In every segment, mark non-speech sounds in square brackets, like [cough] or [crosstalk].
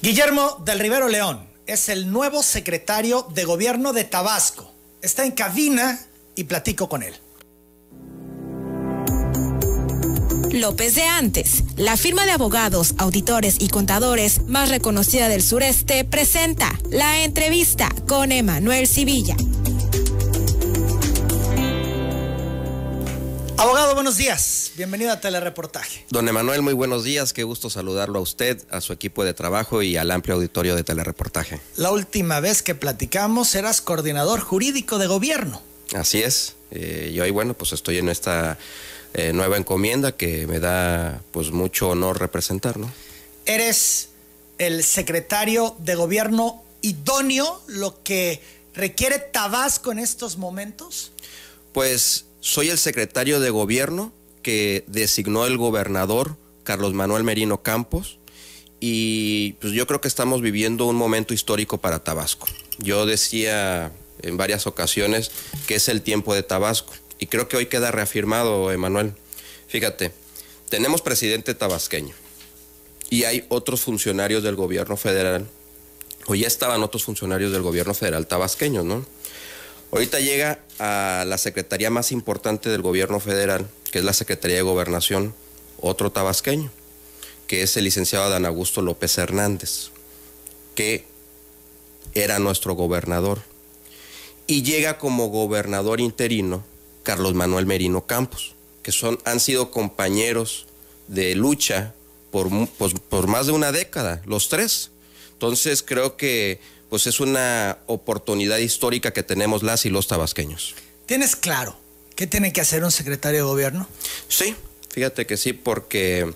Guillermo del Rivero León es el nuevo secretario de gobierno de Tabasco. Está en cabina y platico con él. López de Antes, la firma de abogados, auditores y contadores más reconocida del sureste, presenta la entrevista con Emanuel Civilla. Abogado, buenos días. Bienvenido a Telereportaje. Don Emanuel, muy buenos días. Qué gusto saludarlo a usted, a su equipo de trabajo y al amplio auditorio de Telereportaje. La última vez que platicamos eras coordinador jurídico de gobierno. Así es. Eh, y hoy, bueno, pues estoy en esta eh, nueva encomienda que me da pues mucho honor representar, ¿no? Eres el secretario de gobierno idóneo, lo que requiere Tabasco en estos momentos. Pues soy el secretario de gobierno que designó el gobernador Carlos Manuel Merino Campos y pues yo creo que estamos viviendo un momento histórico para Tabasco. Yo decía en varias ocasiones que es el tiempo de Tabasco y creo que hoy queda reafirmado, Emanuel. Fíjate, tenemos presidente tabasqueño y hay otros funcionarios del gobierno federal, o ya estaban otros funcionarios del gobierno federal tabasqueños, ¿no? Ahorita llega a la secretaría más importante del gobierno federal, que es la Secretaría de Gobernación, otro tabasqueño, que es el licenciado Adán Augusto López Hernández, que era nuestro gobernador. Y llega como gobernador interino Carlos Manuel Merino Campos, que son, han sido compañeros de lucha por, pues, por más de una década, los tres. Entonces creo que pues es una oportunidad histórica que tenemos las y los tabasqueños. ¿Tienes claro qué tiene que hacer un secretario de gobierno? Sí, fíjate que sí, porque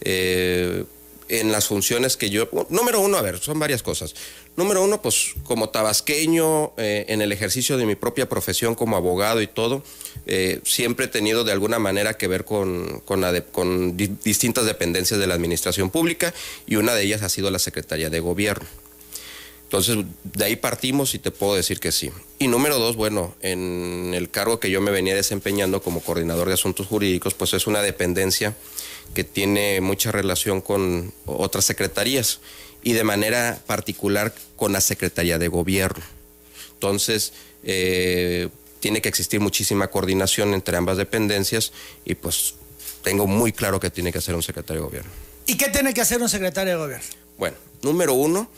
eh, en las funciones que yo... Número uno, a ver, son varias cosas. Número uno, pues como tabasqueño, eh, en el ejercicio de mi propia profesión como abogado y todo, eh, siempre he tenido de alguna manera que ver con, con distintas dependencias de la administración pública y una de ellas ha sido la Secretaría de Gobierno. Entonces, de ahí partimos y te puedo decir que sí. Y número dos, bueno, en el cargo que yo me venía desempeñando como coordinador de asuntos jurídicos, pues es una dependencia que tiene mucha relación con otras secretarías y de manera particular con la Secretaría de Gobierno. Entonces, eh, tiene que existir muchísima coordinación entre ambas dependencias y pues tengo muy claro que tiene que hacer un secretario de Gobierno. ¿Y qué tiene que hacer un secretario de Gobierno? Bueno, número uno,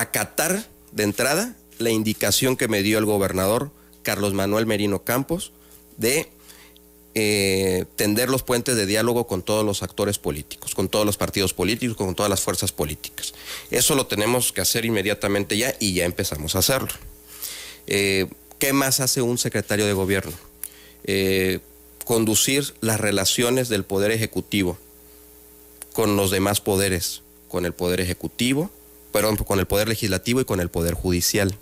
acatar de entrada la indicación que me dio el gobernador Carlos Manuel Merino Campos de eh, tender los puentes de diálogo con todos los actores políticos, con todos los partidos políticos, con todas las fuerzas políticas. Eso lo tenemos que hacer inmediatamente ya y ya empezamos a hacerlo. Eh, ¿Qué más hace un secretario de gobierno? Eh, conducir las relaciones del Poder Ejecutivo con los demás poderes, con el Poder Ejecutivo, perdón, con el Poder Legislativo y con el Poder Judicial.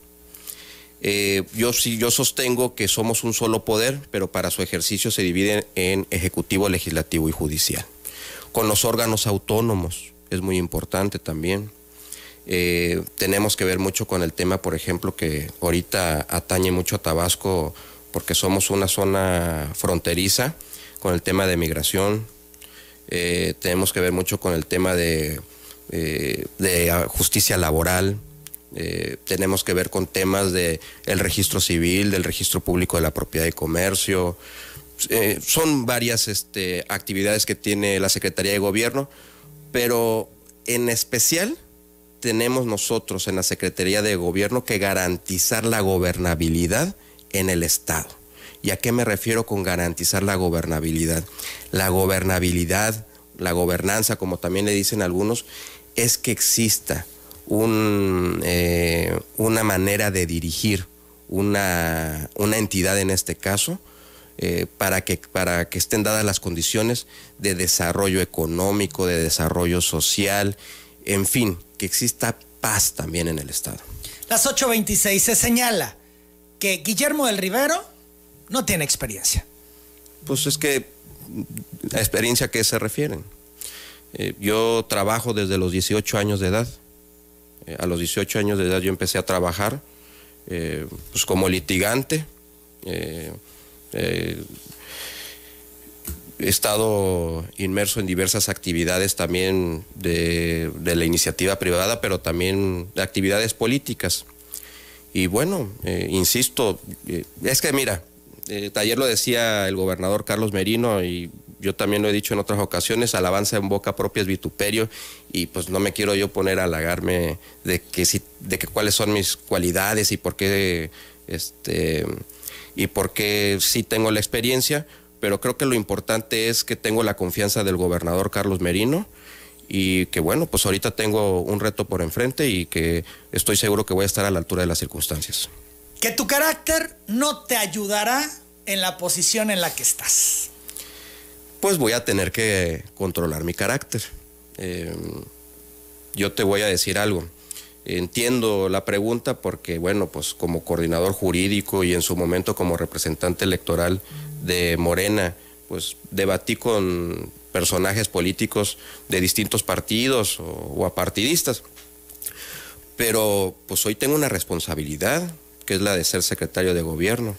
Eh, yo sí, yo sostengo que somos un solo poder, pero para su ejercicio se divide en ejecutivo, legislativo y judicial. Con los órganos autónomos es muy importante también. Eh, tenemos que ver mucho con el tema, por ejemplo, que ahorita atañe mucho a Tabasco porque somos una zona fronteriza con el tema de migración. Eh, tenemos que ver mucho con el tema de eh, de justicia laboral, eh, tenemos que ver con temas del el registro civil, del registro público de la propiedad y comercio. Eh, son varias este, actividades que tiene la Secretaría de Gobierno, pero en especial tenemos nosotros en la Secretaría de Gobierno que garantizar la gobernabilidad en el Estado. ¿Y a qué me refiero con garantizar la gobernabilidad? La gobernabilidad, la gobernanza, como también le dicen algunos, es que exista eh, una manera de dirigir una, entidad en este caso, eh, para, que, para que estén dadas las condiciones de desarrollo económico, de desarrollo social, en fin, que exista paz también en el Estado. Las 8.26 se señala que Guillermo del Rivero no tiene experiencia. Pues es que, ¿a experiencia a qué se refieren? Eh, yo trabajo desde los 18 años de edad. Eh, a los 18 años de edad yo empecé a trabajar eh, pues como litigante. he estado inmerso en diversas actividades también de, la iniciativa privada, pero también de actividades políticas. Y bueno, insisto, es que mira, ayer lo decía el gobernador Carlos Merino y yo también lo he dicho en otras ocasiones, alabanza en boca propia es vituperio y pues no me quiero yo poner a halagarme de que si, de que cuáles son mis cualidades y por qué este y por qué sí tengo la experiencia, pero creo que lo importante es que tengo la confianza del gobernador Carlos Merino y que bueno, pues ahorita tengo un reto por enfrente y que estoy seguro que voy a estar a la altura de las circunstancias. Que tu carácter no te ayudará en la posición en la que estás. Pues voy a tener que controlar mi carácter. Em, yo te voy a decir algo. Entiendo la pregunta porque, bueno, pues como coordinador jurídico y en su momento como representante electoral de Morena, pues debatí con personajes políticos de distintos partidos o, apartidistas. Pero pues hoy tengo una responsabilidad, que es la de ser secretario de gobierno.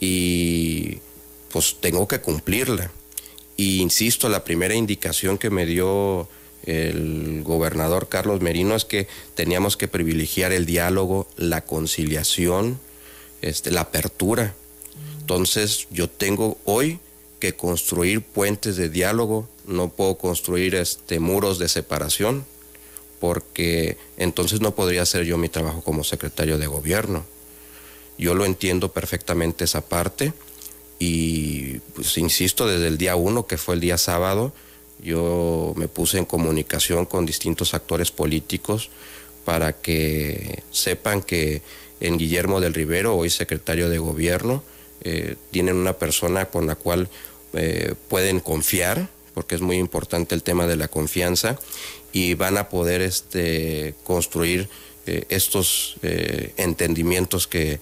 Y pues tengo que cumplirla. Y insisto, la primera indicación que me dio el gobernador Carlos Merino es que teníamos que privilegiar el diálogo, la conciliación, este, la apertura. Entonces yo tengo hoy que construir puentes de diálogo, no puedo construir este, muros de separación, porque entonces no podría hacer yo mi trabajo como secretario de gobierno. Yo lo entiendo perfectamente esa parte y pues insisto, desde el día uno, que fue el día sábado, yo me puse en comunicación con distintos actores políticos para que sepan que en Guillermo del Rivero, hoy secretario de gobierno, eh, tienen una persona con la cual eh, pueden confiar, porque es muy importante el tema de la confianza, y van a poder este, construir eh, estos entendimientos que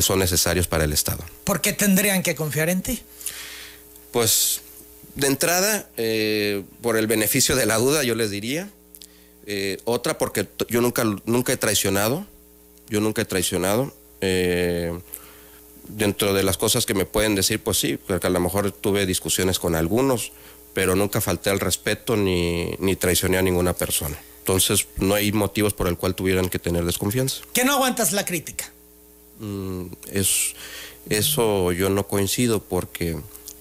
son necesarios para el Estado. ¿Por qué tendrían que confiar en ti? Pues de entrada, por el beneficio de la duda, yo les diría. otra, porque yo nunca, nunca he traicionado. Yo nunca he traicionado dentro de las cosas que me pueden decir, pues sí, porque a lo mejor tuve discusiones con algunos, pero nunca falté al respeto ni, ni traicioné a ninguna persona. Entonces no hay motivos por el cual tuvieran que tener desconfianza. ¿Que no aguantas la crítica? Mm, es, eso yo no coincido porque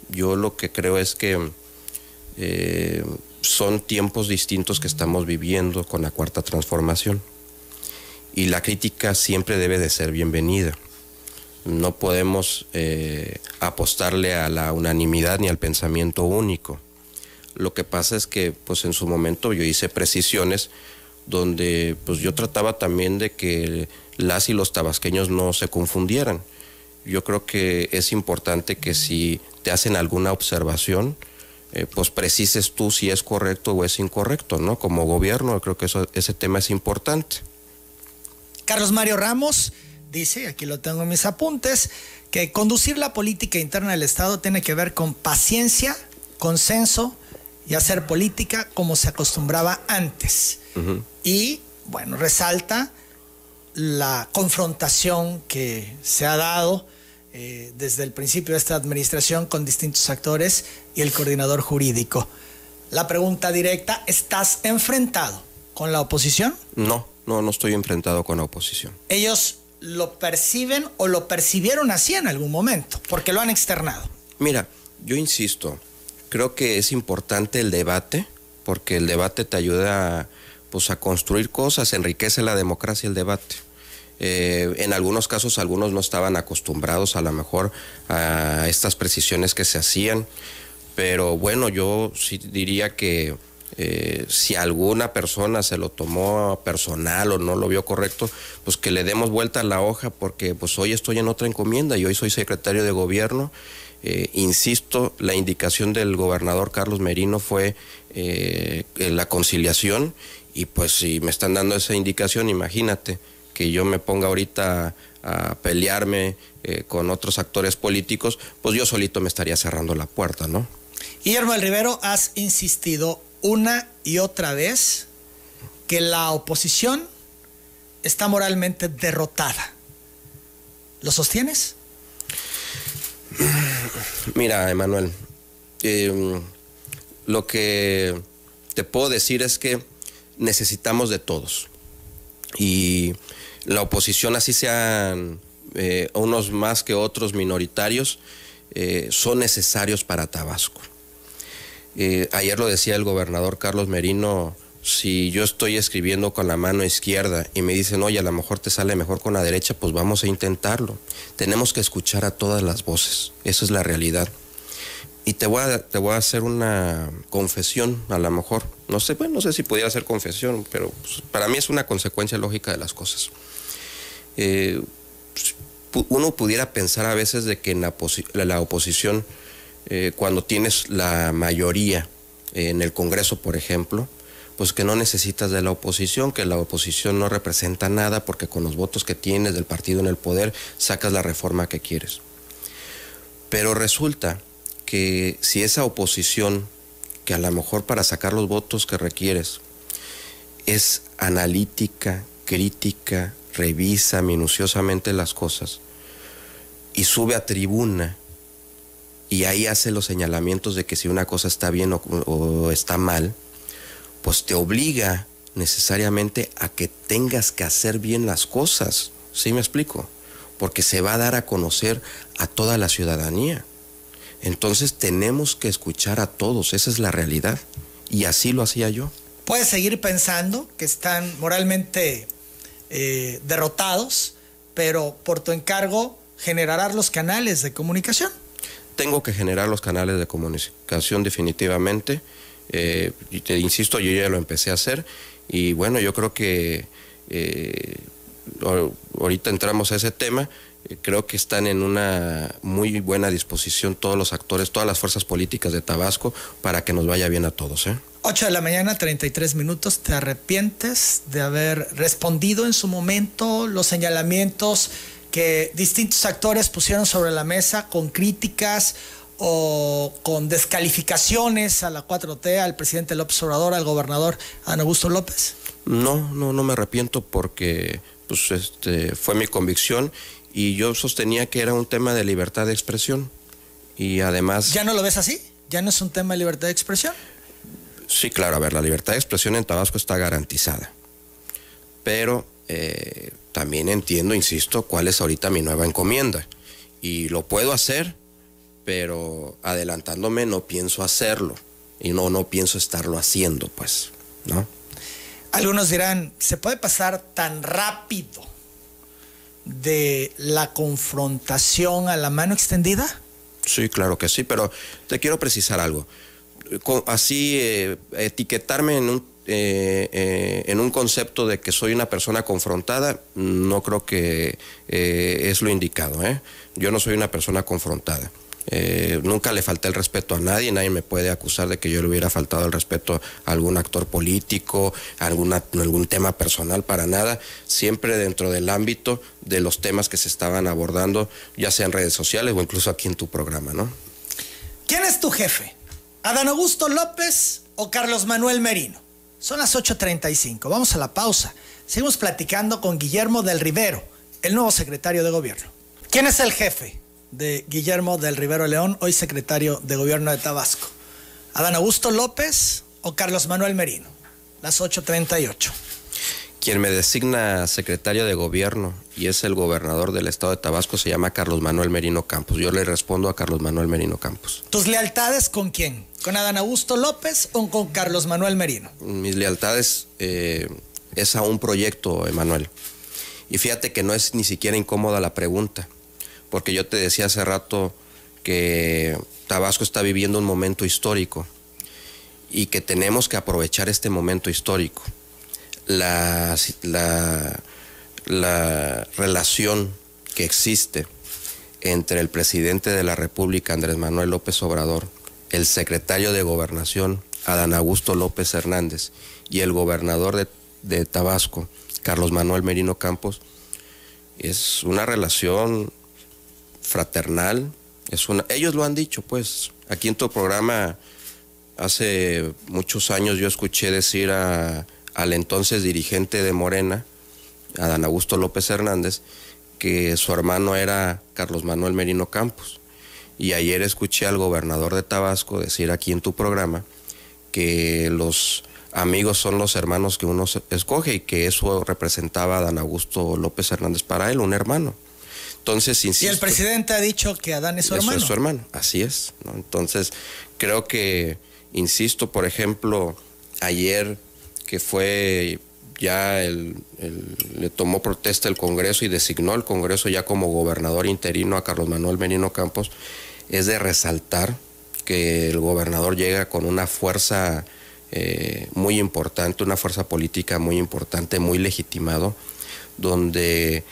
yo lo que creo es que eh, son tiempos distintos que estamos viviendo con la cuarta transformación y la crítica siempre debe de ser bienvenida no podemos eh, apostarle a la unanimidad ni al pensamiento único. Lo que pasa es que pues en su momento yo hice precisiones donde pues yo trataba también de que las y los tabasqueños no se confundieran. Yo creo que es importante que si te hacen alguna observación, eh, pues precises tú si es correcto o es incorrecto, ¿no? Como gobierno, creo que eso, ese tema es importante. Carlos Mario Ramos, dice, aquí lo tengo en mis apuntes, que conducir la política interna del Estado tiene que ver con paciencia, consenso y hacer política como se acostumbraba antes. Y, bueno, resalta la confrontación que se ha dado eh, desde el principio de esta administración con distintos actores y el coordinador jurídico. La pregunta directa, ¿estás enfrentado con la oposición? No, no, no estoy enfrentado con la oposición. Ellos lo perciben o lo percibieron así en algún momento, porque lo han externado. Mira, yo insisto, creo que es importante el debate, porque el debate te ayuda pues, a construir cosas, enriquece la democracia el debate. Eh, en algunos casos algunos no estaban acostumbrados a lo mejor a estas precisiones que se hacían, pero bueno, yo sí diría que eh, si alguna persona se lo tomó personal o no lo vio correcto, pues que le demos vuelta a la hoja porque pues hoy estoy en otra encomienda y hoy soy secretario de gobierno. Eh, insisto, la indicación del gobernador Carlos Merino fue eh, la conciliación y pues si me están dando esa indicación, imagínate que yo me ponga ahorita a, pelearme con otros actores políticos, pues yo solito me estaría cerrando la puerta, ¿no? Guillermo del Rivero, has insistido una y otra vez que la oposición está moralmente derrotada. ¿Lo sostienes? Mira, Emanuel, em, lo que te puedo decir es que necesitamos de todos. Y la oposición, así sean eh, unos más que otros minoritarios, eh, son necesarios para Tabasco. Eh, ayer lo decía el gobernador Carlos Merino, si yo estoy escribiendo con la mano izquierda y me dicen, oye, a lo mejor te sale mejor con la derecha, pues vamos a intentarlo. Tenemos que escuchar a todas las voces, esa es la realidad. Y te voy a, te voy a hacer una confesión, a lo mejor. No sé, bueno, no sé si pudiera ser confesión, pero pues, para mí es una consecuencia lógica de las cosas. Eh, uno pudiera pensar a veces de que en la, oposición, eh, cuando tienes la mayoría en el Congreso, por ejemplo, pues que no necesitas de la oposición, que la oposición no representa nada porque con los votos que tienes del partido en el poder sacas la reforma que quieres. Pero resulta que si esa oposición, que a lo mejor para sacar los votos que requieres, es analítica, crítica, revisa minuciosamente las cosas y sube a tribuna y ahí hace los señalamientos de que si una cosa está bien o, está mal, pues te obliga necesariamente a que tengas que hacer bien las cosas. ¿Sí me explico? Porque se va a dar a conocer a toda la ciudadanía. Entonces tenemos que escuchar a todos, esa es la realidad. Y así lo hacía yo. Puedes seguir pensando que están moralmente eh, derrotados, pero por tu encargo generarás los canales de comunicación. Tengo que generar los canales de comunicación definitivamente. Eh, y te insisto, yo ya lo empecé a hacer y bueno, yo creo que eh, ahorita entramos a ese tema. Eh, creo que están en una muy buena disposición todos los actores, todas las fuerzas políticas de Tabasco para que nos vaya bien a todos. ¿eh? 8 de la mañana, 33 minutos. ¿Te arrepientes de haber respondido en su momento los señalamientos que distintos actores pusieron sobre la mesa con críticas o con descalificaciones a la 4T, al presidente López Obrador, al gobernador Ana Augusto López? No, no, no me arrepiento porque pues, este, fue mi convicción y yo sostenía que era un tema de libertad de expresión y además... ¿Ya no lo ves así? ¿Ya no es un tema de libertad de expresión? Sí, claro, a ver, la libertad de expresión en Tabasco está garantizada, pero eh, también entiendo, insisto, cuál es ahorita mi nueva encomienda y lo puedo hacer, pero adelantándome no pienso hacerlo y no, no pienso estarlo haciendo, pues, ¿no? Algunos dirán, ¿se puede pasar tan rápido de la confrontación a la mano extendida? Sí, claro que sí, pero te quiero precisar algo. Así, eh, etiquetarme en un, eh, eh, en un concepto de que soy una persona confrontada, no creo que es lo indicado. Yo no soy una persona confrontada. Eh, nunca le falté el respeto a nadie, nadie me puede acusar de que yo le hubiera faltado el respeto a algún actor político, a algún tema personal, para nada, siempre dentro del ámbito de los temas que se estaban abordando, ya sea en redes sociales o incluso aquí en tu programa, ¿no? ¿Quién es tu jefe? ¿Adán Augusto López o Carlos Manuel Merino? Son las 8.35, vamos a la pausa. Seguimos platicando con Guillermo del Rivero, el nuevo secretario de gobierno. ¿Quién es el jefe? De Guillermo del Rivero León, hoy secretario de Gobierno de Tabasco. ¿Adán Augusto López o Carlos Manuel Merino? Las 8.38. Quien me designa secretario de gobierno y es el gobernador del estado de Tabasco se llama Carlos Manuel Merino Campos. Yo le respondo a Carlos Manuel Merino Campos. ¿Tus lealtades con quién? ¿Con Adán Augusto López o con Carlos Manuel Merino? Mis lealtades eh, es a un proyecto, Emanuel. Y fíjate que no es ni siquiera incómoda la pregunta porque yo te decía hace rato que Tabasco está viviendo un momento histórico y que tenemos que aprovechar este momento histórico. La, la, relación que existe entre el presidente de la República, Andrés Manuel López Obrador, el secretario de Gobernación, Adán Augusto López Hernández, y el gobernador de, de Tabasco, Carlos Manuel Merino Campos, es una relación fraternal. Es una, ellos lo han dicho, pues. Aquí en tu programa, hace muchos años yo escuché decir a, al entonces dirigente de Morena, Adán Augusto López Hernández, que su hermano era Carlos Manuel Merino Campos. Y ayer escuché al gobernador de Tabasco decir aquí en tu programa que los amigos son los hermanos que uno escoge y que eso representaba a Dan Augusto López Hernández para él, un hermano. Entonces, insisto. Y el presidente ha dicho que Adán es su hermano. Es su hermano, así es. Entonces, creo que, insisto, por ejemplo, ayer que fue ya el, le tomó protesta el Congreso y designó al Congreso ya como gobernador interino a Carlos Manuel Merino Campos, es de resaltar que el gobernador llega con una fuerza eh, muy importante, una fuerza política muy importante, muy legitimado, donde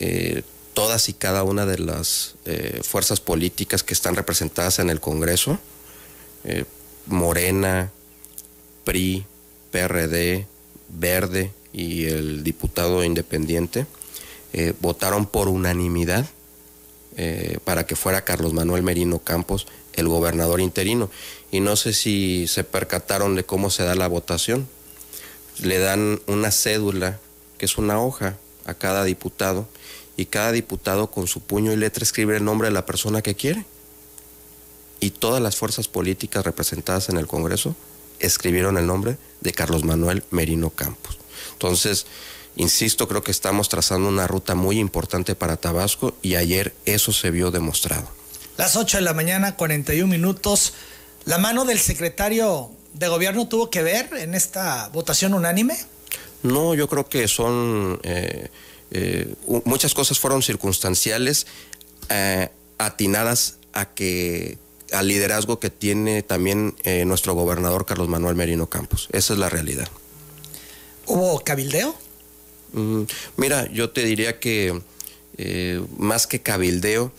eh, todas y cada una de las eh, fuerzas políticas que están representadas en el Congreso, Morena, PRI, PRD, Verde y el diputado independiente, votaron por unanimidad para que fuera Carlos Manuel Merino Campos el gobernador interino. Y no sé si se percataron de cómo se da la votación. Le dan una cédula, que es una hoja, a cada diputado, y cada diputado con su puño y letra escribe el nombre de la persona que quiere. Y todas las fuerzas políticas representadas en el Congreso escribieron el nombre de Carlos Manuel Merino Campos. Entonces, insisto, creo que estamos trazando una ruta muy importante para Tabasco y ayer eso se vio demostrado. Las 8 de la mañana, 41 minutos. ¿La mano del secretario de gobierno tuvo que ver en esta votación unánime? No, yo creo que son... Eh, eh, muchas cosas fueron circunstanciales, eh, atinadas a que al liderazgo que tiene también nuestro gobernador Carlos Manuel Merino Campos. Esa es la realidad. ¿Hubo cabildeo? Mm, mira, yo te diría que más que cabildeo,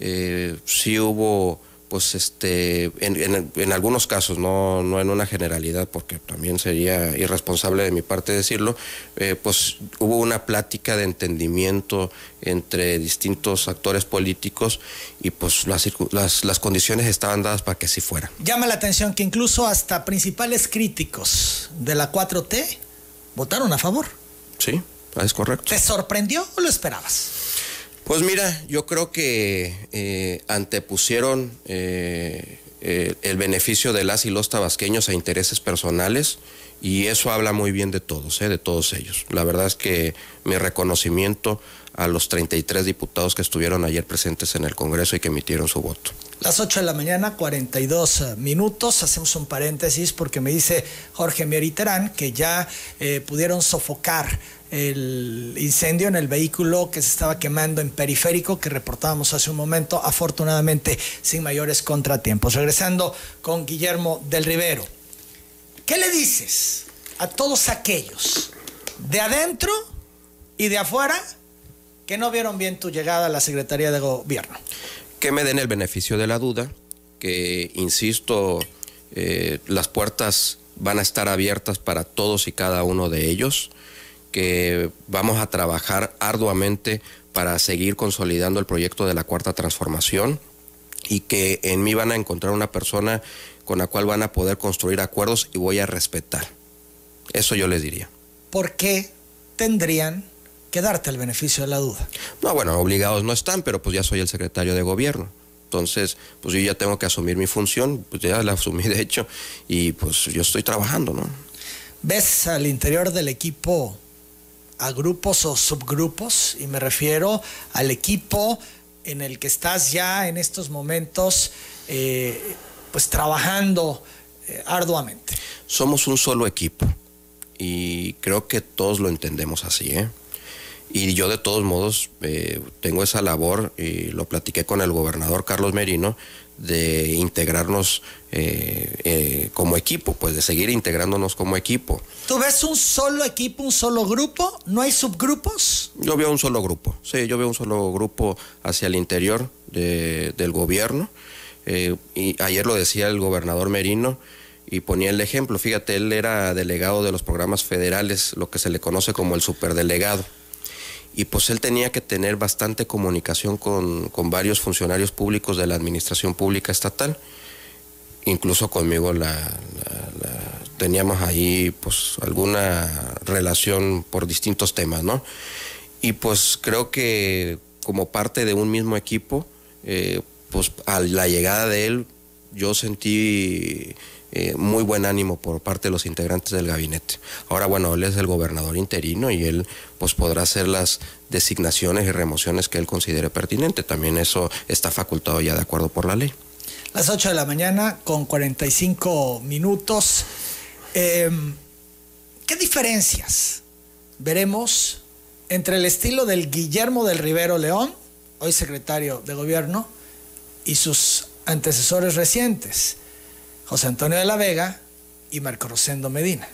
eh, sí hubo pues este en, algunos casos no, no en una generalidad porque también sería irresponsable de mi parte decirlo eh, pues hubo una plática de entendimiento entre distintos actores políticos y pues las, las, las condiciones estaban dadas para que así fuera. Llama la atención que incluso hasta principales críticos de la 4T votaron a favor. Sí es correcto. ¿te sorprendió o lo esperabas? Pues mira, yo creo que eh, antepusieron eh, eh, el beneficio de las y los tabasqueños a intereses personales y eso habla muy bien de todos, de todos ellos. La verdad es que mi reconocimiento a los 33 diputados que estuvieron ayer presentes en el Congreso y que emitieron su voto. Las 8 de la mañana, 42 minutos. Hacemos un paréntesis porque me dice Jorge Mieriterán que ya pudieron sofocar el incendio en el vehículo que se estaba quemando en periférico que reportábamos hace un momento, afortunadamente sin mayores contratiempos. Regresando con Guillermo del Rivero, ¿qué le dices a todos aquellos de adentro y de afuera que no vieron bien tu llegada a la Secretaría de Gobierno? Que me den el beneficio de la duda, que, insisto, eh, las puertas van a estar abiertas para todos y cada uno de ellos que vamos a trabajar arduamente para seguir consolidando el proyecto de la cuarta transformación y que en mí van a encontrar una persona con la cual van a poder construir acuerdos y voy a respetar. Eso yo les diría. ¿Por qué tendrían que darte el beneficio de la duda? No, bueno, obligados no están, pero pues ya soy el secretario de gobierno. Entonces, pues yo ya tengo que asumir mi función, pues ya la asumí [laughs] de hecho, y pues yo estoy trabajando, ¿no? ¿Ves al interior del equipo a grupos o subgrupos y me refiero al equipo en el que estás ya en estos momentos eh, pues trabajando eh, arduamente. Somos un solo equipo y creo que todos lo entendemos así. ¿eh? Y yo de todos modos tengo esa labor y lo platiqué con el gobernador Carlos Merino de integrarnos eh, eh, como equipo, pues de seguir integrándonos como equipo. ¿Tú ves un solo equipo, un solo grupo? ¿No hay subgrupos? Yo veo un solo grupo, sí, yo veo un solo grupo hacia el interior del gobierno. Eh, y ayer lo decía el gobernador Merino y ponía el ejemplo, fíjate, él era delegado de los programas federales, lo que se le conoce como el superdelegado y pues él tenía que tener bastante comunicación con, varios funcionarios públicos de la administración pública estatal. Incluso conmigo la, teníamos ahí pues alguna relación por distintos temas, ¿no? Y pues creo que como parte de un mismo equipo, eh, pues a la llegada de él yo sentí eh, muy buen ánimo por parte de los integrantes del gabinete. Ahora, bueno, él es el gobernador interino y él pues podrá hacer las designaciones y remociones que él considere pertinente. También eso está facultado ya de acuerdo por la ley. Las 8 de la mañana con 45 minutos. Em, ¿Qué diferencias veremos entre el estilo del Guillermo del Rivero León, hoy secretario de gobierno, y sus antecesores recientes, José Antonio de la Vega y Marco Rosendo Medina.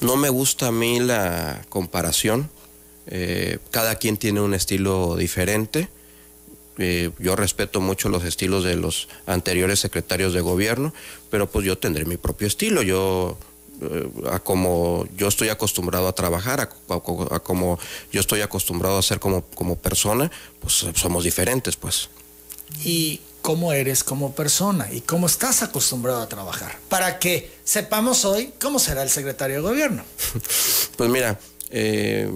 No me gusta a mí la comparación. Eh, cada quien tiene un estilo diferente. Eh, yo respeto mucho los estilos de los anteriores secretarios de gobierno, pero pues yo tendré mi propio estilo. Yo eh, a como yo estoy acostumbrado a trabajar, a, como yo estoy acostumbrado a ser como, como persona, pues somos diferentes, pues. Y cómo eres como persona y cómo estás acostumbrado a trabajar, para que sepamos hoy cómo será el secretario de gobierno. [laughs] Pues mira, eh,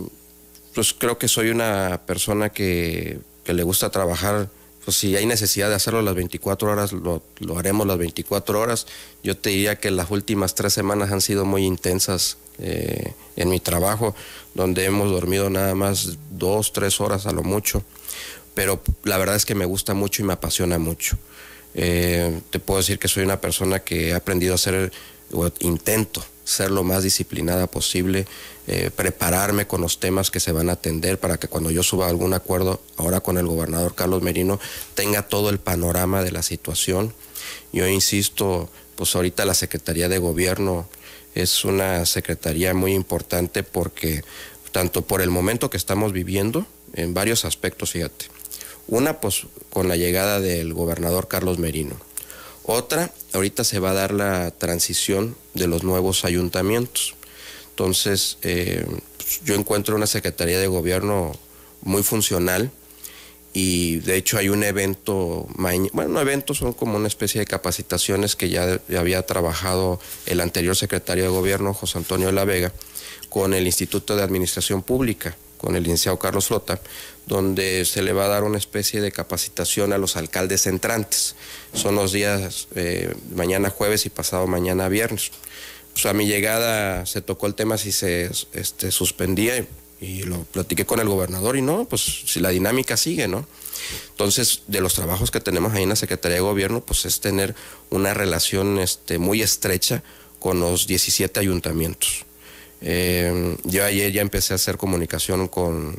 pues creo que soy una persona que, le gusta trabajar pues si hay necesidad de hacerlo las 24 horas, lo, haremos las 24 horas. Yo te diría que las últimas tres semanas han sido muy intensas eh, en mi trabajo, donde hemos dormido nada más dos, tres horas a lo mucho pero la verdad es que me gusta mucho y me apasiona mucho. Eh, te puedo decir que soy una persona que he aprendido a ser, o intento ser lo más disciplinada posible, eh, prepararme con los temas que se van a atender para que cuando yo suba algún acuerdo, ahora con el gobernador Carlos Merino, tenga todo el panorama de la situación. Yo insisto, pues ahorita la Secretaría de Gobierno es una secretaría muy importante porque tanto por el momento que estamos viviendo, en varios aspectos, fíjate, una, pues con la llegada del gobernador Carlos Merino. Otra, ahorita se va a dar la transición de los nuevos ayuntamientos. Entonces, eh, pues, yo encuentro una Secretaría de Gobierno muy funcional y de hecho hay un evento, bueno, eventos son como una especie de capacitaciones que ya, ya había trabajado el anterior secretario de Gobierno, José Antonio de la Vega, con el Instituto de Administración Pública con el licenciado Carlos Flota, donde se le va a dar una especie de capacitación a los alcaldes entrantes. Son los días eh, mañana jueves y pasado mañana viernes. Pues a mi llegada se tocó el tema si se este, suspendía y, lo platiqué con el gobernador y no, pues si la dinámica sigue, ¿no? Entonces, de los trabajos que tenemos ahí en la Secretaría de Gobierno, pues es tener una relación este, muy estrecha con los 17 ayuntamientos. Eh, yo ayer ya empecé a hacer comunicación con,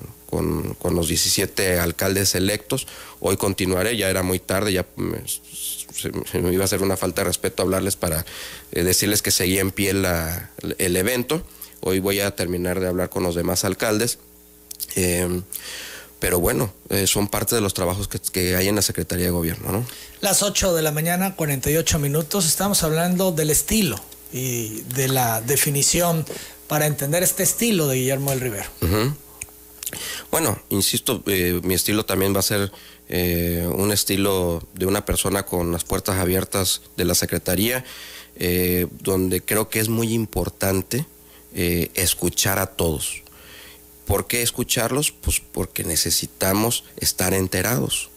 los 17 alcaldes electos. Hoy continuaré, ya era muy tarde, ya me, se, me iba a hacer una falta de respeto hablarles para eh, decirles que seguía en pie el evento. Hoy voy a terminar de hablar con los demás alcaldes. Eh, pero bueno, son parte de los trabajos que, que, hay en la Secretaría de Gobierno. ¿no? Las 8 de la mañana, 48 minutos, estamos hablando del estilo y de la definición para entender este estilo de Guillermo del Rivero? Bueno, insisto, eh, mi estilo también va a ser eh, un estilo de una persona con las puertas abiertas de la Secretaría, eh, donde creo que es muy importante escuchar a todos. ¿Por qué escucharlos? Pues porque necesitamos estar enterados.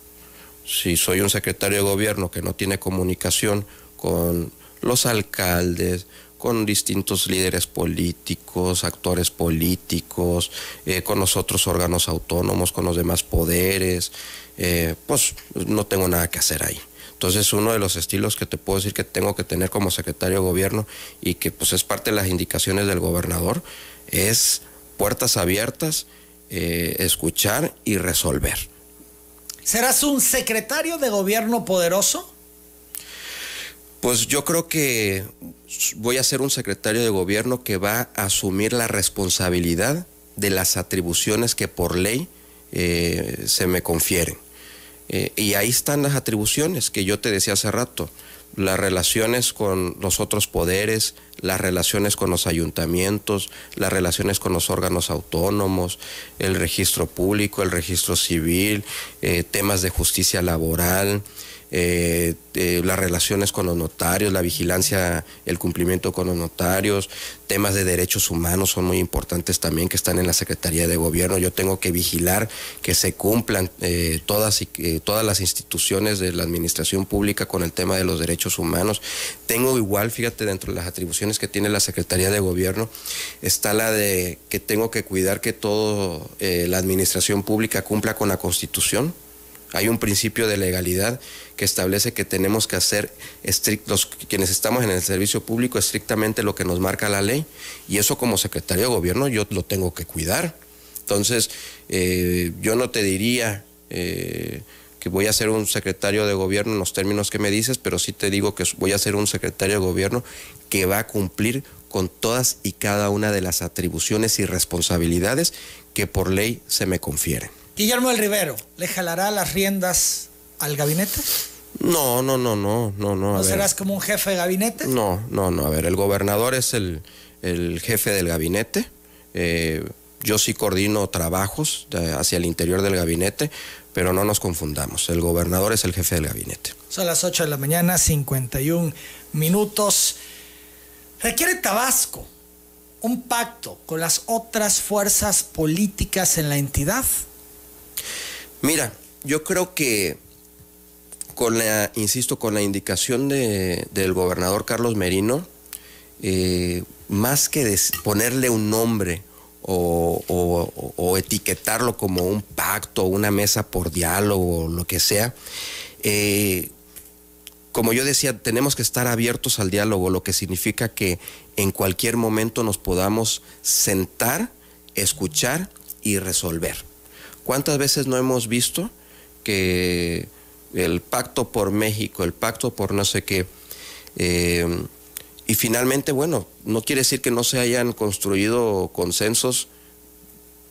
Si soy un secretario de gobierno que no tiene comunicación con los alcaldes, con distintos líderes políticos, actores políticos, eh, con los otros órganos autónomos, con los demás poderes, eh, pues no tengo nada que hacer ahí. Entonces uno de los estilos que te puedo decir que tengo que tener como secretario de gobierno y que pues es parte de las indicaciones del gobernador es puertas abiertas, eh, escuchar y resolver. ¿Serás un secretario de gobierno poderoso? Pues yo creo que voy a ser un secretario de gobierno que va a asumir la responsabilidad de las atribuciones que por ley eh, se me confieren. Eh, y ahí están las atribuciones que yo te decía hace rato, las relaciones con los otros poderes, las relaciones con los ayuntamientos, las relaciones con los órganos autónomos, el registro público, el registro civil, eh, temas de justicia laboral, eh, eh, las relaciones con los notarios, la vigilancia, el cumplimiento con los notarios, temas de derechos humanos son muy importantes también que están en la Secretaría de Gobierno. Yo tengo que vigilar que se cumplan eh, todas, y, todas las instituciones de la administración pública con el tema de los derechos humanos. Tengo igual, fíjate, dentro de las atribuciones que tiene la Secretaría de Gobierno, está la de que tengo que cuidar que toda la administración pública cumpla con la Constitución hay un principio de legalidad que establece que tenemos que hacer estrictos, quienes estamos en el servicio público, estrictamente lo que nos marca la ley. Y eso como secretario de gobierno yo lo tengo que cuidar. Entonces, eh, yo no te diría eh, que voy a ser un secretario de gobierno en los términos que me dices, pero sí te digo que voy a ser un secretario de gobierno que va a cumplir con todas y cada una de las atribuciones y responsabilidades que por ley se me confieren. Guillermo del Rivero, ¿le jalará las riendas al gabinete? No, no, no, no, no, no. ¿No serás como un jefe de gabinete? No, no, no. A ver, el gobernador es el, jefe del gabinete. Eh, yo sí coordino trabajos hacia el interior del gabinete, pero no nos confundamos. El gobernador es el jefe del gabinete. Son las 8 de la mañana, 51 minutos. Requiere Tabasco un pacto con las otras fuerzas políticas en la entidad. Mira, yo creo que con la, insisto, con la indicación del gobernador Carlos Merino, eh, más que ponerle un nombre o, etiquetarlo como un pacto, una mesa por diálogo, lo que sea, eh, como yo decía, tenemos que estar abiertos al diálogo, lo que significa que en cualquier momento nos podamos sentar, escuchar y resolver. ¿Cuántas veces no hemos visto que el pacto por México, el pacto por no sé qué, eh, y finalmente, bueno, no quiere decir que no se hayan construido consensos,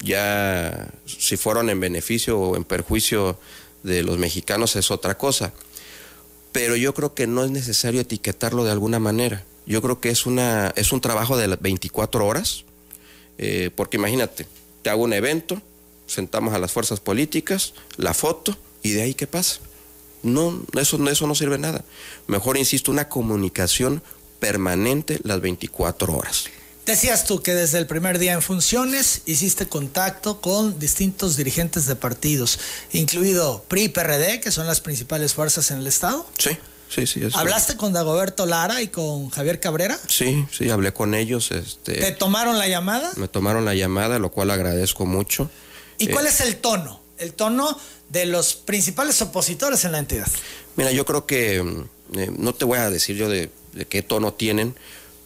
ya si fueron en beneficio o en perjuicio de los mexicanos es otra cosa. Pero yo creo que no es necesario etiquetarlo de alguna manera. Yo creo que es, una, es un trabajo de las 24 horas, eh, porque imagínate, te hago un evento, sentamos a las fuerzas políticas, la foto y de ahí qué pasa. No, eso, eso no sirve nada. Mejor, insisto, una comunicación permanente las 24 horas. Decías tú que desde el primer día en funciones hiciste contacto con distintos dirigentes de partidos, incluido PRI y PRD, que son las principales fuerzas en el Estado. Sí, sí, sí. ¿Hablaste con Dagoberto Lara y con Javier Cabrera? Sí, sí, hablé con ellos. Este, ¿Te tomaron la llamada? Me tomaron la llamada, lo cual agradezco mucho. ¿Y cuál es el tono? El tono de los principales opositores en la entidad. Mira, yo creo que, eh, no te voy a decir yo de, qué tono tienen,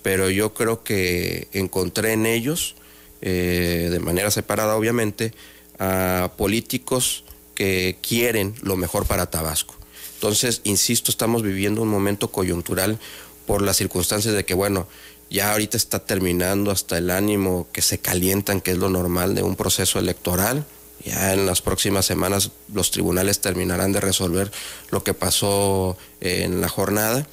pero yo creo que encontré en ellos, eh, de manera separada obviamente, a políticos que quieren lo mejor para Tabasco. Entonces, insisto, estamos viviendo un momento coyuntural por las circunstancias de que, bueno, ya ahorita está terminando hasta el ánimo que se calientan, que es lo normal de un proceso electoral. Ya en las próximas semanas los tribunales terminarán de resolver lo que pasó eh, en la jornada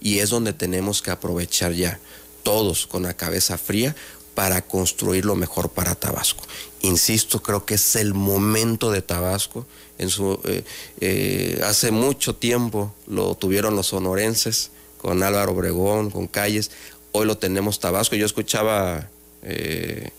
y es donde tenemos que aprovechar ya todos con la cabeza fría para construir lo mejor para Tabasco. Insisto, creo que es el momento de Tabasco. En su, eh, eh, hace mucho tiempo lo tuvieron los sonorenses con Álvaro Obregón, con Calles hoy lo tenemos Tabasco. Yo escuchaba eh,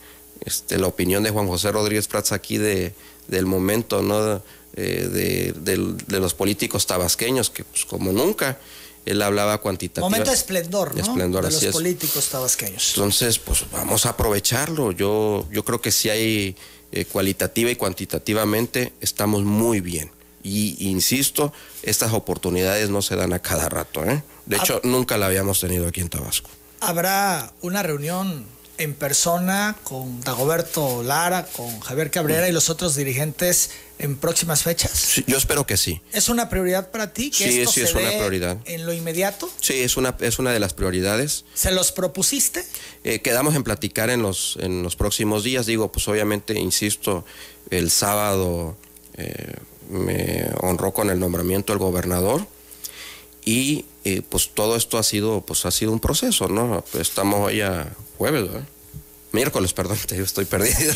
este, la opinión de Juan José Rodríguez Prats aquí de, del momento, ¿no? Eh, de, los políticos tabasqueños, que pues como nunca, él hablaba cuantitativamente. Momento de esplendor, ¿no? Esplendor, de los políticos tabasqueños. Entonces, pues vamos a aprovecharlo. Yo, yo creo que si hay eh, cualitativa y cuantitativamente, estamos muy bien. Y insisto, estas oportunidades no se dan a cada rato. ¿eh? De hecho, nunca la habíamos tenido aquí en Tabasco. ¿Habrá una reunión en persona con Dagoberto Lara, con Javier Cabrera y los otros dirigentes en próximas fechas? yo espero que sí. ¿Es una prioridad para ti? Que sí, sí, es una prioridad. ¿En lo inmediato? Sí, es una, es una de las prioridades. ¿Se los propusiste? Eh, quedamos en platicar en los, en los próximos días. Digo, pues obviamente, insisto, el sábado eh, me honró con el nombramiento el gobernador y Y pues todo esto ha sido, pues ha sido un proceso, ¿no? Estamos hoy a jueves, ¿verdad? miércoles, perdón, [laughs] yo estoy perdido.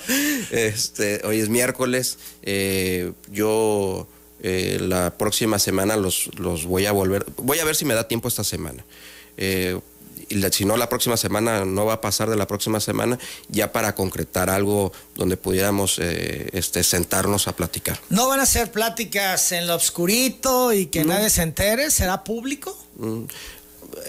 [laughs] este, hoy es miércoles. Eh, yo eh, la próxima semana los, los voy a volver. Voy a ver si me da tiempo esta semana. Eh, si no, la próxima semana no va a pasar de la próxima semana ya para concretar algo donde pudiéramos este, sentarnos a platicar. ¿No van a ser pláticas en lo obscurito y que nadie se entere? ¿Será público? Mm,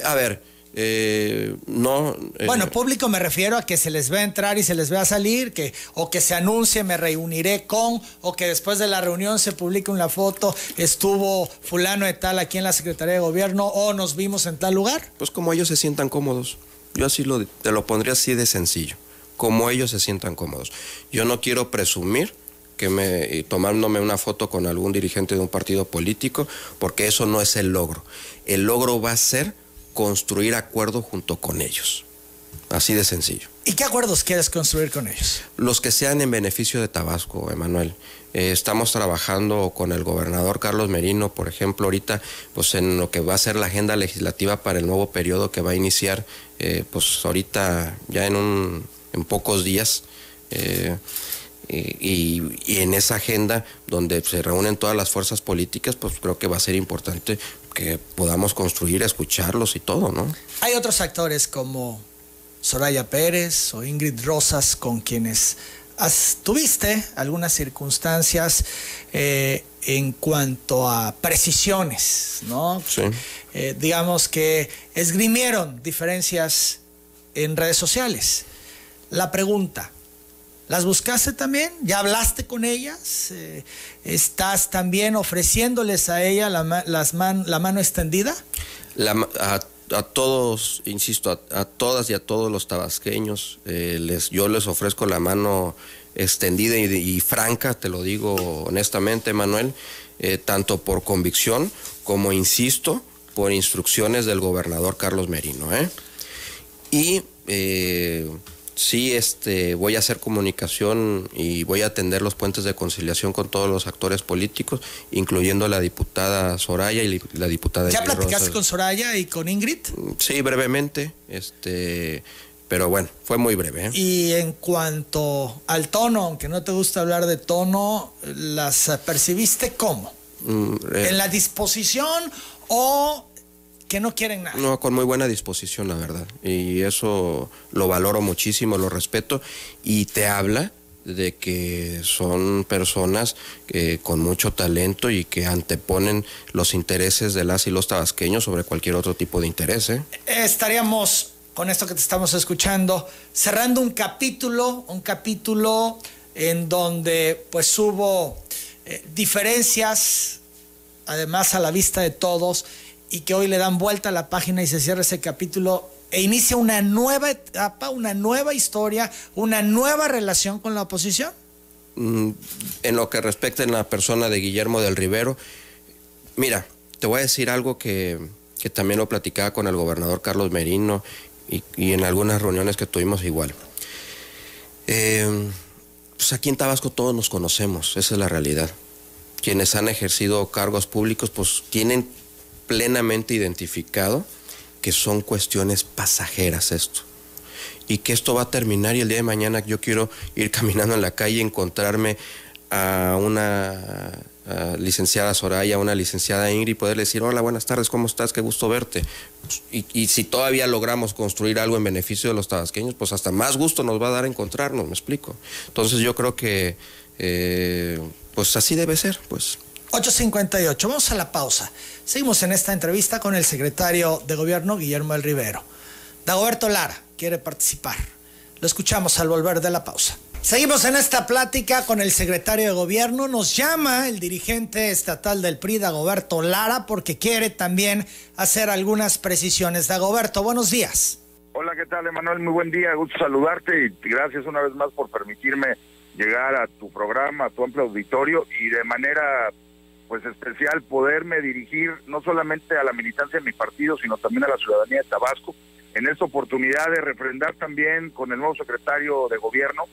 a ver, eh, no. Eh, bueno, público me refiero a que se les ve entrar y se les ve a salir, que, o que se anuncie, me reuniré con, o que después de la reunión se publique una foto, estuvo fulano de tal aquí en la Secretaría de Gobierno, o nos vimos en tal lugar. Pues como ellos se sientan cómodos. Yo así lo, te lo pondría así de sencillo. Como ellos se sientan cómodos. Yo no quiero presumir que me tomándome una foto con algún dirigente de un partido político, porque eso no es el logro. El logro va a ser construir acuerdos junto con ellos. Así de sencillo. ¿Y qué acuerdos quieres construir con ellos? Los que sean en beneficio de Tabasco, Emanuel. Eh, estamos trabajando con el gobernador Carlos Merino, por ejemplo, ahorita, pues en lo que va a ser la agenda legislativa para el nuevo periodo que va a iniciar, eh, pues ahorita ya en, un, en pocos días. Eh, y, en esa agenda donde se reúnen todas las fuerzas políticas, pues creo que va a ser importante que podamos construir, escucharlos y todo, ¿no? Hay otros actores como Soraya Pérez o Ingrid Rosas con quienes tuviste algunas circunstancias eh, en cuanto a precisiones, ¿no? Sí. Eh, digamos que esgrimieron diferencias en redes sociales. La pregunta, ¿Las buscaste también? ¿Ya hablaste con ellas? Eh, ¿Estás también ofreciéndoles a ella la, mano extendida? a, todos, insisto, a, todas y a todos los tabasqueños, eh, les, yo les ofrezco la mano extendida y, franca, te lo digo honestamente, Manuel, eh, tanto por convicción como, insisto, por instrucciones del gobernador Carlos Merino. Y sí este, voy a hacer comunicación y voy a atender los puentes de conciliación con todos los actores políticos, incluyendo la diputada Soraya y la diputada ¿Ya platicaste con Soraya y con Ingrid? Sí, brevemente, este, pero bueno, fue muy breve. ¿eh? Y en cuanto al tono, aunque no te gusta hablar de tono, ¿las percibiste cómo? Mm, eh. ¿En la disposición o que no quieren nada. No, con muy buena disposición, la verdad. Y eso lo valoro muchísimo, lo respeto. Y te habla de que son personas que, con mucho talento y que anteponen los intereses de las y los tabasqueños sobre cualquier otro tipo de interés. ¿eh? Estaríamos, con esto que te estamos escuchando, cerrando un capítulo, un capítulo en donde pues hubo eh, diferencias, además a la vista de todos, y que hoy le dan vuelta a la página y se cierra ese capítulo e inicia una nueva etapa, una nueva historia, una nueva relación con la oposición? Mm, en lo que respecta a la persona de Guillermo del Rivero, mira, te voy a decir algo que, también lo platicaba con el gobernador Carlos Merino y, en algunas reuniones que tuvimos igual. Eh, pues aquí en Tabasco todos nos conocemos, esa es la realidad. Quienes han ejercido cargos públicos, pues tienen plenamente identificado que son cuestiones pasajeras esto. Y que esto va a terminar y el día de mañana yo quiero ir [laughs] caminando en la calle y encontrarme a una licenciada Soraya, a una licenciada Ingrid y poderle decir, hola, buenas tardes, ¿cómo estás? Qué gusto verte. Y, si todavía logramos construir algo en beneficio de los tabasqueños, pues hasta más gusto nos va a dar encontrarnos, me explico. Entonces yo creo que, eh, pues así debe ser, pues. 8.58, vamos a la pausa. Seguimos en esta entrevista con el secretario de Gobierno, Guillermo El Rivero. Dagoberto Lara quiere participar. Lo escuchamos al volver de la pausa. Seguimos en esta plática con el secretario de Gobierno. Nos llama el dirigente estatal del PRI, Dagoberto Lara, porque quiere también hacer algunas precisiones. Dagoberto, buenos días. Hola, ¿qué tal, Emanuel? Muy buen día, gusto saludarte y gracias una vez más por permitirme llegar a tu programa, a tu amplio auditorio y de manera pues especial poderme dirigir no solamente a la militancia de mi partido, sino también a la ciudadanía de Tabasco, en esta oportunidad de refrendar también con el nuevo secretario de gobierno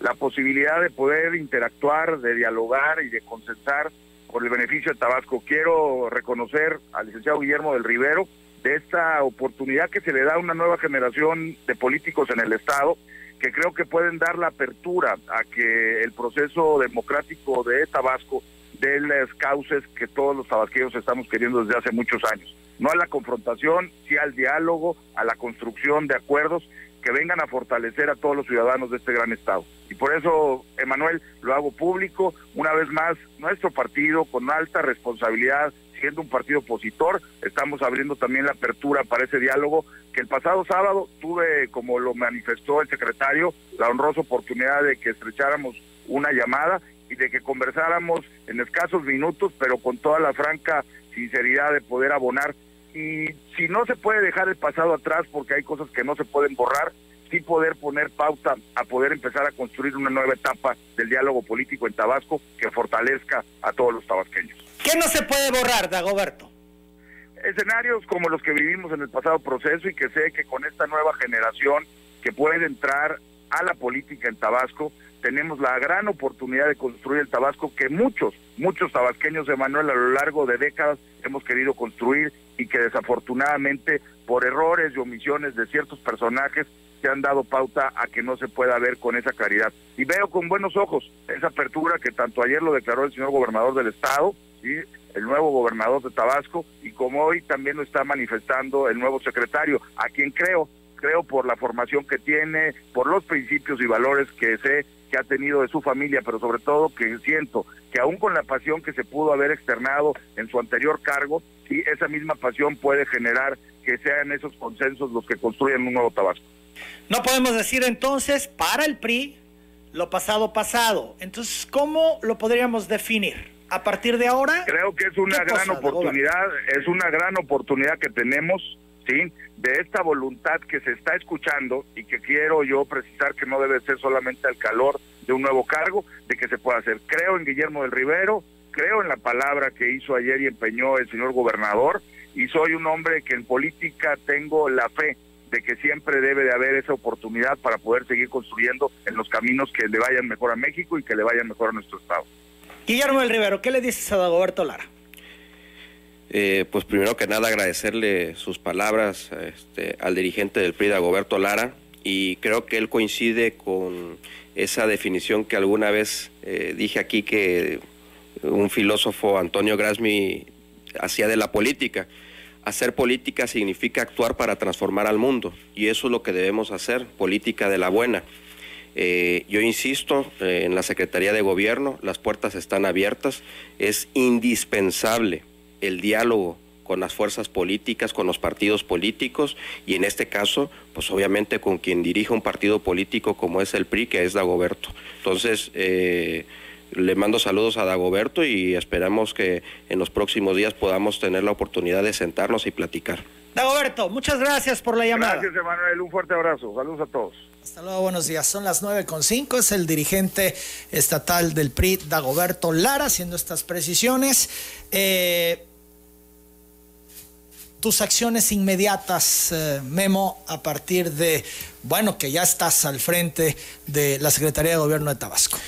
la posibilidad de poder interactuar, de dialogar y de consensar por el beneficio de Tabasco. Quiero reconocer al licenciado Guillermo del Rivero de esta oportunidad que se le da a una nueva generación de políticos en el Estado, que creo que pueden dar la apertura a que el proceso democrático de Tabasco dé las cauces que todos los tabasqueños estamos queriendo desde hace muchos años. No a la confrontación, sí al diálogo, a la construcción de acuerdos que vengan a fortalecer a todos los ciudadanos de este gran estado. Y por eso, Emanuel, lo hago público. Una vez más, nuestro partido, con alta responsabilidad, siendo un partido opositor, estamos abriendo también la apertura para ese diálogo que el pasado sábado tuve, como lo manifestó el secretario, la honrosa oportunidad de que estrecháramos una llamada y de que conversáramos en escasos minutos, pero con toda la franca sinceridad de poder abonar y si no se puede dejar el pasado atrás porque hay cosas que no se pueden borrar, sí poder poner pauta a poder empezar a construir una nueva etapa del diálogo político en Tabasco que fortalezca a todos los tabasqueños. ¿Qué no se puede borrar, Dagoberto? Escenarios como los que vivimos en el pasado proceso y que sé que con esta nueva generación que puede entrar a la política en Tabasco, tenemos la gran oportunidad de construir el Tabasco que muchos, muchos tabasqueños de Manuel a lo largo de décadas hemos querido construir y que desafortunadamente por errores y omisiones de ciertos personajes se han dado pauta a que no se pueda ver con esa claridad. Y veo con buenos ojos esa apertura que tanto ayer lo declaró el señor gobernador del estado, ¿sí? el nuevo gobernador de Tabasco, y como hoy también lo está manifestando el nuevo secretario, a quien creo, creo por la formación que tiene, por los principios y valores que sé que ha tenido de su familia, pero sobre todo que siento que aún con la pasión que se pudo haber externado en su anterior cargo, sí, esa misma pasión puede generar que sean esos consensos los que construyen un nuevo Tabasco. No podemos decir entonces para el PRI lo pasado pasado. Entonces, ¿cómo lo podríamos definir? A partir de ahora. Creo que es una gran oportunidad, es una gran oportunidad que tenemos ¿sí? De esta voluntad que se está escuchando y que quiero yo precisar que no debe ser solamente al calor de un nuevo cargo, de que se pueda hacer. Creo en Guillermo del Rivero, creo en la palabra que hizo ayer y empeñó el señor gobernador y soy un hombre que en política tengo la fe de que siempre debe de haber esa oportunidad para poder seguir construyendo en los caminos que le vayan mejor a México y que le vayan mejor a nuestro estado. Guillermo del Rivero, ¿qué le dices a Dagoberto Lara? Eh, pues primero que nada agradecerle sus palabras este, al dirigente del PRI, Dagoberto Lara, y creo que él coincide con esa definición que alguna vez eh, dije aquí que un filósofo, Antonio Grasmi, hacía de la política. Hacer política significa actuar para transformar al mundo, y eso es lo que debemos hacer, política de la buena. Eh, yo insisto, en la Secretaría de Gobierno las puertas están abiertas, es indispensable el diálogo con las fuerzas políticas, con los partidos políticos y en este caso, pues obviamente con quien dirige un partido político como es el PRI, que es Dagoberto. Entonces, eh, le mando saludos a Dagoberto y esperamos que en los próximos días podamos tener la oportunidad de sentarnos y platicar. Dagoberto, muchas gracias por la llamada. Gracias, Emanuel. Un fuerte abrazo. Saludos a todos. Hasta luego, buenos días. Son las con cinco. Es el dirigente estatal del PRI, Dagoberto Lara, haciendo estas precisiones. Eh, tus acciones inmediatas, eh, Memo, a partir de, bueno, que ya estás al frente de la Secretaría de Gobierno de Tabasco?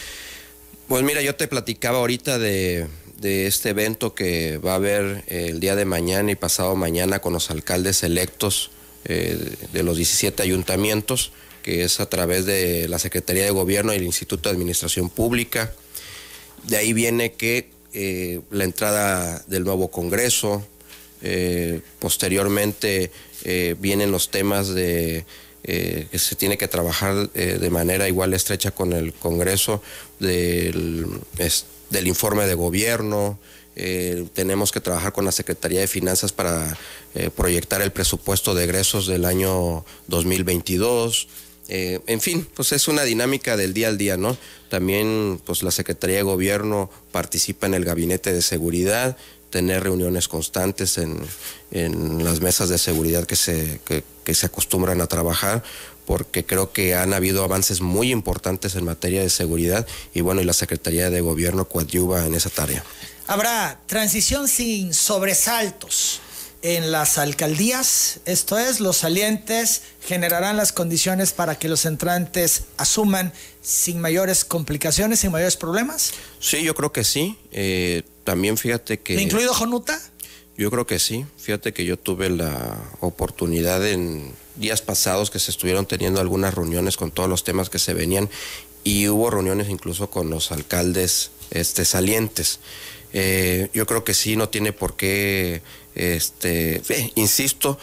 Pues mira, yo te platicaba ahorita de, este evento que va a haber el día de mañana y pasado mañana con los alcaldes electos eh, de los 17 ayuntamientos, que es a través de la Secretaría de Gobierno y el Instituto de Administración Pública. De ahí viene que eh, la entrada del nuevo Congreso, eh, posteriormente eh, vienen los temas de eh, que se tiene que trabajar de manera igual estrecha con el Congreso del, del informe de gobierno. tenemos que trabajar con la Secretaría de Finanzas para proyectar el presupuesto de egresos del año 2022. en fin, pues es una dinámica del día al día, ¿no? También, pues la Secretaría de Gobierno participa en el Gabinete de Seguridad, tener reuniones constantes en, las mesas de seguridad que se, que, se acostumbran a trabajar porque creo que han habido avances muy importantes en materia de seguridad y bueno, y la Secretaría de Gobierno coadyuva en esa tarea. Habrá transición sin sobresaltos en las alcaldías, esto es, los salientes generarán las condiciones para que los entrantes asuman sin mayores complicaciones, sin mayores problemas. Sí, yo creo que sí. Eh, también fíjate que... ¿Incluido Jonuta? Yo creo que sí. Fíjate que yo tuve la oportunidad en días pasados que se estuvieron teniendo algunas reuniones con todos los temas que se venían y hubo reuniones incluso con los alcaldes este, salientes. Eh, yo creo que sí, no tiene por qué, este, eh, insisto,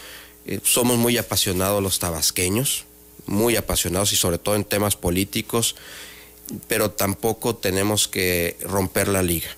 eh, somos muy apasionados los tabasqueños, muy apasionados y sobre todo en temas políticos, pero tampoco tenemos que romper la liga.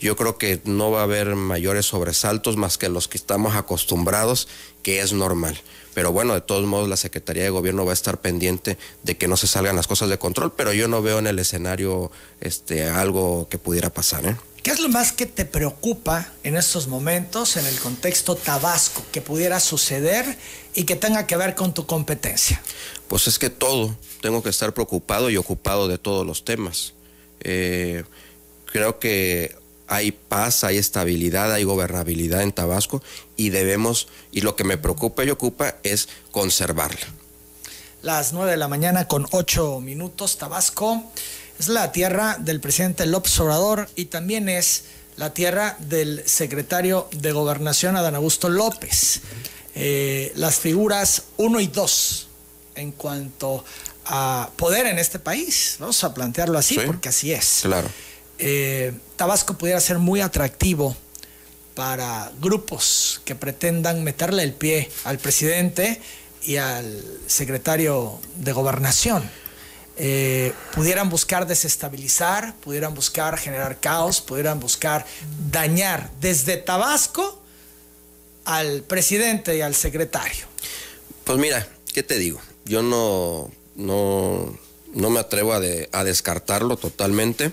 Yo creo que no va a haber mayores sobresaltos más que los que estamos acostumbrados, que es normal. Pero bueno, de todos modos la Secretaría de Gobierno va a estar pendiente de que no se salgan las cosas de control, pero yo no veo en el escenario este, algo que pudiera pasar. ¿eh? ¿Qué es lo más que te preocupa en estos momentos en el contexto tabasco que pudiera suceder y que tenga que ver con tu competencia? Pues es que todo, tengo que estar preocupado y ocupado de todos los temas. Eh, creo que hay paz, hay estabilidad, hay gobernabilidad en Tabasco y debemos, y lo que me preocupa y ocupa es conservarla. Las nueve de la mañana con ocho minutos, Tabasco es la tierra del presidente López Obrador y también es la tierra del secretario de Gobernación, Adán Augusto López. Eh, las figuras uno y dos en cuanto a poder en este país, vamos a plantearlo así porque así es. Claro. Eh, Tabasco pudiera ser muy atractivo para grupos que pretendan meterle el pie al presidente y al secretario de gobernación. Eh, pudieran buscar desestabilizar, pudieran buscar generar caos, pudieran buscar dañar desde Tabasco al presidente y al secretario. Pues mira, ¿qué te digo? Yo no, no, no me atrevo a, a descartarlo totalmente,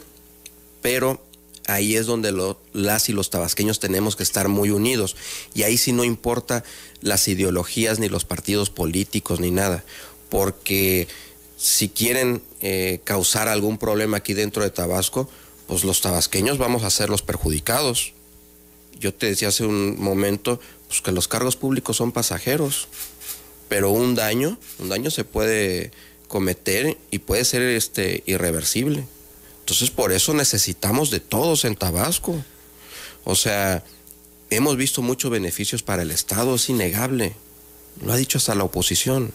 pero ahí es donde las y los tabasqueños tenemos que estar muy unidos. Y ahí sí no importa las ideologías, ni los partidos políticos, ni nada. Porque si quieren eh, causar algún problema aquí dentro de Tabasco, pues los tabasqueños vamos a ser los perjudicados. Yo te decía hace un momento pues que los cargos públicos son pasajeros, pero un daño, un daño se puede cometer y puede ser este irreversible. Entonces por eso necesitamos de todos en Tabasco. O sea, hemos visto muchos beneficios para el Estado, es innegable. Lo ha dicho hasta la oposición.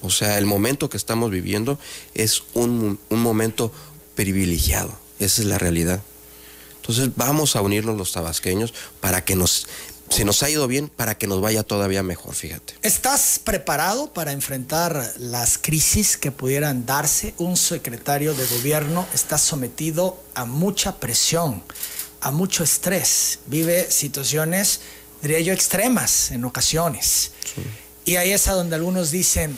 O sea, el momento que estamos viviendo es un, momento privilegiado. Esa es la realidad. Entonces vamos a unirnos los tabasqueños para que nos se nos ha ido bien para que nos vaya todavía mejor, fíjate. ¿Estás preparado para enfrentar las crisis que pudieran darse? Un secretario de gobierno está sometido a mucha presión, a mucho estrés, vive situaciones, diría yo, extremas en ocasiones. Y ahí es a donde algunos dicen,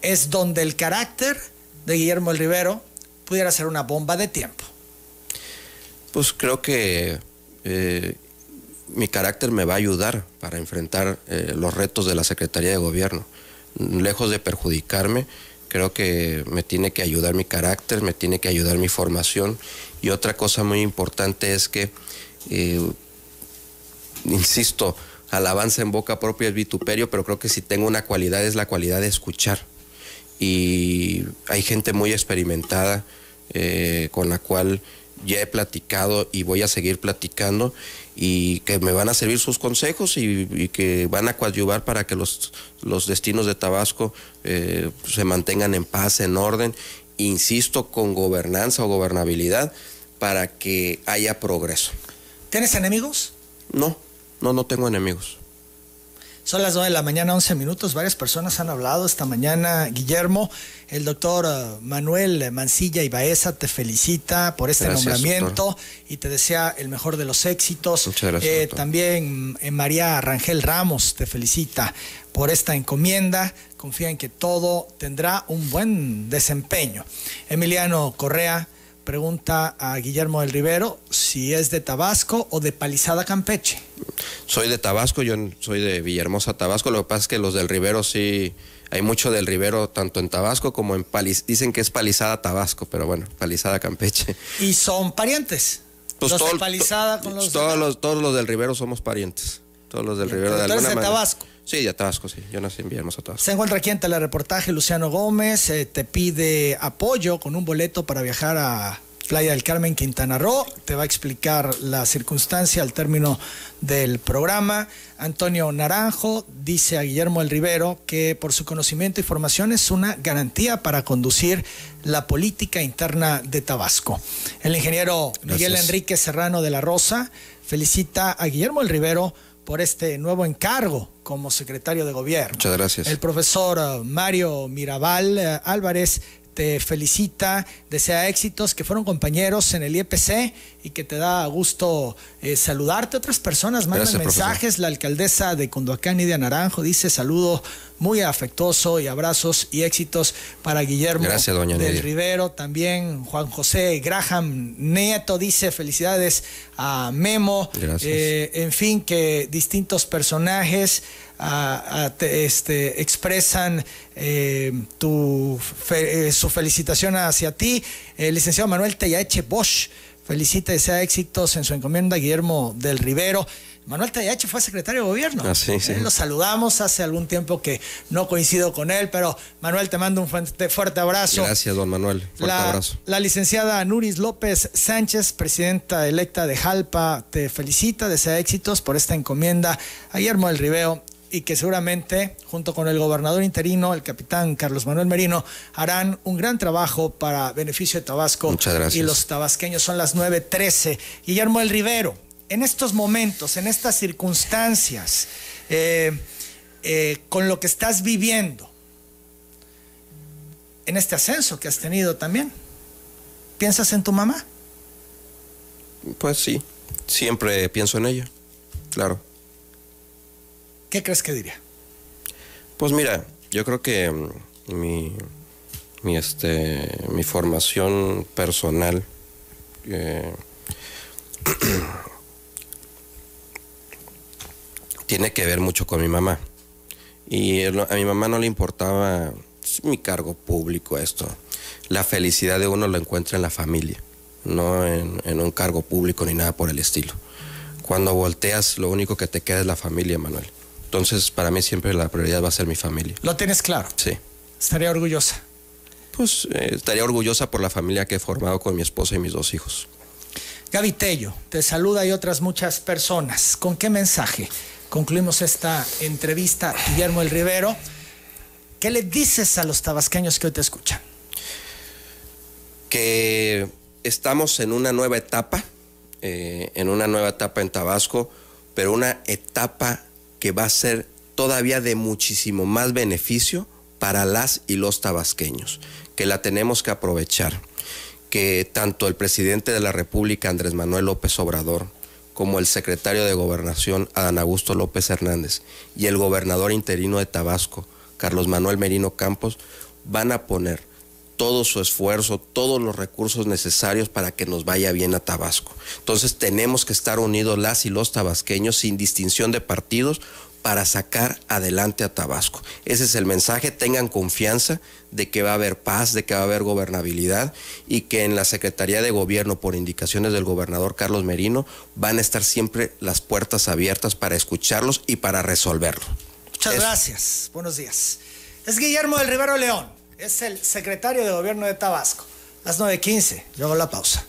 es donde el carácter de Guillermo el Rivero pudiera ser una bomba de tiempo. Pues creo que eh, mi carácter me va a ayudar para enfrentar eh, los retos de la Secretaría de Gobierno. Lejos de perjudicarme, creo que me tiene que ayudar mi carácter, me tiene que ayudar mi formación. Y otra cosa muy importante es que, eh, insisto, alabanza en boca propia es vituperio, pero creo que si tengo una cualidad es la cualidad de escuchar. Y hay gente muy experimentada eh, con la cual ya he platicado y voy a seguir platicando y que me van a servir sus consejos y, que van a coadyuvar para que los, los destinos de Tabasco eh, se mantengan en paz, en orden, insisto, con gobernanza o gobernabilidad para que haya progreso. ¿Tienes enemigos? No, no, no tengo enemigos. Son las 9 de la mañana, 11 minutos. Varias personas han hablado esta mañana. Guillermo, el doctor uh, Manuel Mancilla y Baeza te felicita por este nombramiento y te desea el mejor de los éxitos. Muchas gracias, eh, también eh, María Rangel Ramos te felicita por esta encomienda. Confía en que todo tendrá un buen desempeño. Emiliano Correa pregunta a Guillermo del Rivero si es de Tabasco o de Palizada Campeche. Soy de Tabasco, yo soy de Villahermosa, Tabasco. Lo que pasa es que los del Rivero sí, hay mucho del Rivero tanto en Tabasco como en Palizada. Dicen que es Palizada Tabasco, pero bueno, Palizada Campeche. ¿Y son parientes? Pues los de Palizada con los todos los Todos los del Rivero somos parientes. Todos los del Rivero de alguna de Tabasco? Sí, de Tabasco, sí. Yo nací en Villahermosa, Tabasco. Se encuentra aquí en reportaje Luciano Gómez. Eh, te pide apoyo con un boleto para viajar a Playa del Carmen, Quintana Roo. Te va a explicar la circunstancia al término del programa. Antonio Naranjo dice a Guillermo El Rivero que por su conocimiento y formación es una garantía para conducir la política interna de Tabasco. El ingeniero Miguel Enrique Serrano de la Rosa felicita a Guillermo El Rivero por este nuevo encargo como secretario de gobierno. Muchas gracias. El profesor uh, Mario Mirabal uh, Álvarez te felicita, desea éxitos, que fueron compañeros en el IEPC y que te da gusto eh, saludarte. Otras personas mandan mensajes. La alcaldesa de Cunduacán, Nidia Naranjo, dice saludo muy afectuoso y abrazos y éxitos para Guillermo Gracias, doña del Rivero. También Juan José Graham Nieto dice felicidades a Memo. Eh, en fin, que distintos personajes este, expresan eh, tu, eh, su felicitación hacia ti. El licenciado Manuel Teyache Bosch felicita y desea éxitos en su encomienda Guillermo del Rivero. Manuel Tayache fue secretario de gobierno. Ah, sí, sí. Lo saludamos hace algún tiempo que no coincido con él, pero Manuel, te mando un fuerte, fuerte abrazo. Gracias, don Manuel. Fuerte la, abrazo. La licenciada Nuris López Sánchez, presidenta electa de Jalpa, te felicita, desea éxitos por esta encomienda a Guillermo del Rivero y que seguramente, junto con el gobernador interino, el capitán Carlos Manuel Merino, harán un gran trabajo para beneficio de Tabasco Muchas gracias. y los tabasqueños. Son las 9.13. Guillermo El Rivero, en estos momentos, en estas circunstancias, eh, eh, con lo que estás viviendo, en este ascenso que has tenido también, ¿piensas en tu mamá? Pues sí, siempre pienso en ella, claro. ¿Qué crees que diría? Pues mira, yo creo que mm, mi, mi, este, mi formación personal eh, [clears throat] tiene que ver mucho con mi mamá. Y a mi mamá no le importaba mi cargo público, esto. La felicidad de uno lo encuentra en la familia, no en, en un cargo público ni nada por el estilo. Cuando volteas, lo único que te queda es la familia, Manuel. Entonces, para mí siempre la prioridad va a ser mi familia. ¿Lo tienes claro? Sí. ¿Estaría orgullosa? Pues eh, estaría orgullosa por la familia que he formado con mi esposa y mis dos hijos. Gaby te saluda y otras muchas personas. ¿Con qué mensaje concluimos esta entrevista, Guillermo El Rivero? ¿Qué le dices a los tabasqueños que hoy te escuchan? Que estamos en una nueva etapa, eh, en una nueva etapa en Tabasco, pero una etapa que va a ser todavía de muchísimo más beneficio para las y los tabasqueños, que la tenemos que aprovechar, que tanto el presidente de la República, Andrés Manuel López Obrador, como el secretario de Gobernación, Adán Augusto López Hernández, y el gobernador interino de Tabasco, Carlos Manuel Merino Campos, van a poner todo su esfuerzo, todos los recursos necesarios para que nos vaya bien a Tabasco. Entonces tenemos que estar unidos las y los tabasqueños sin distinción de partidos para sacar adelante a Tabasco. Ese es el mensaje, tengan confianza de que va a haber paz, de que va a haber gobernabilidad y que en la Secretaría de Gobierno, por indicaciones del gobernador Carlos Merino, van a estar siempre las puertas abiertas para escucharlos y para resolverlo. Muchas gracias, buenos días. Es Guillermo del Rivero León es el secretario de gobierno de Tabasco. Las 9.15, yo hago la pausa.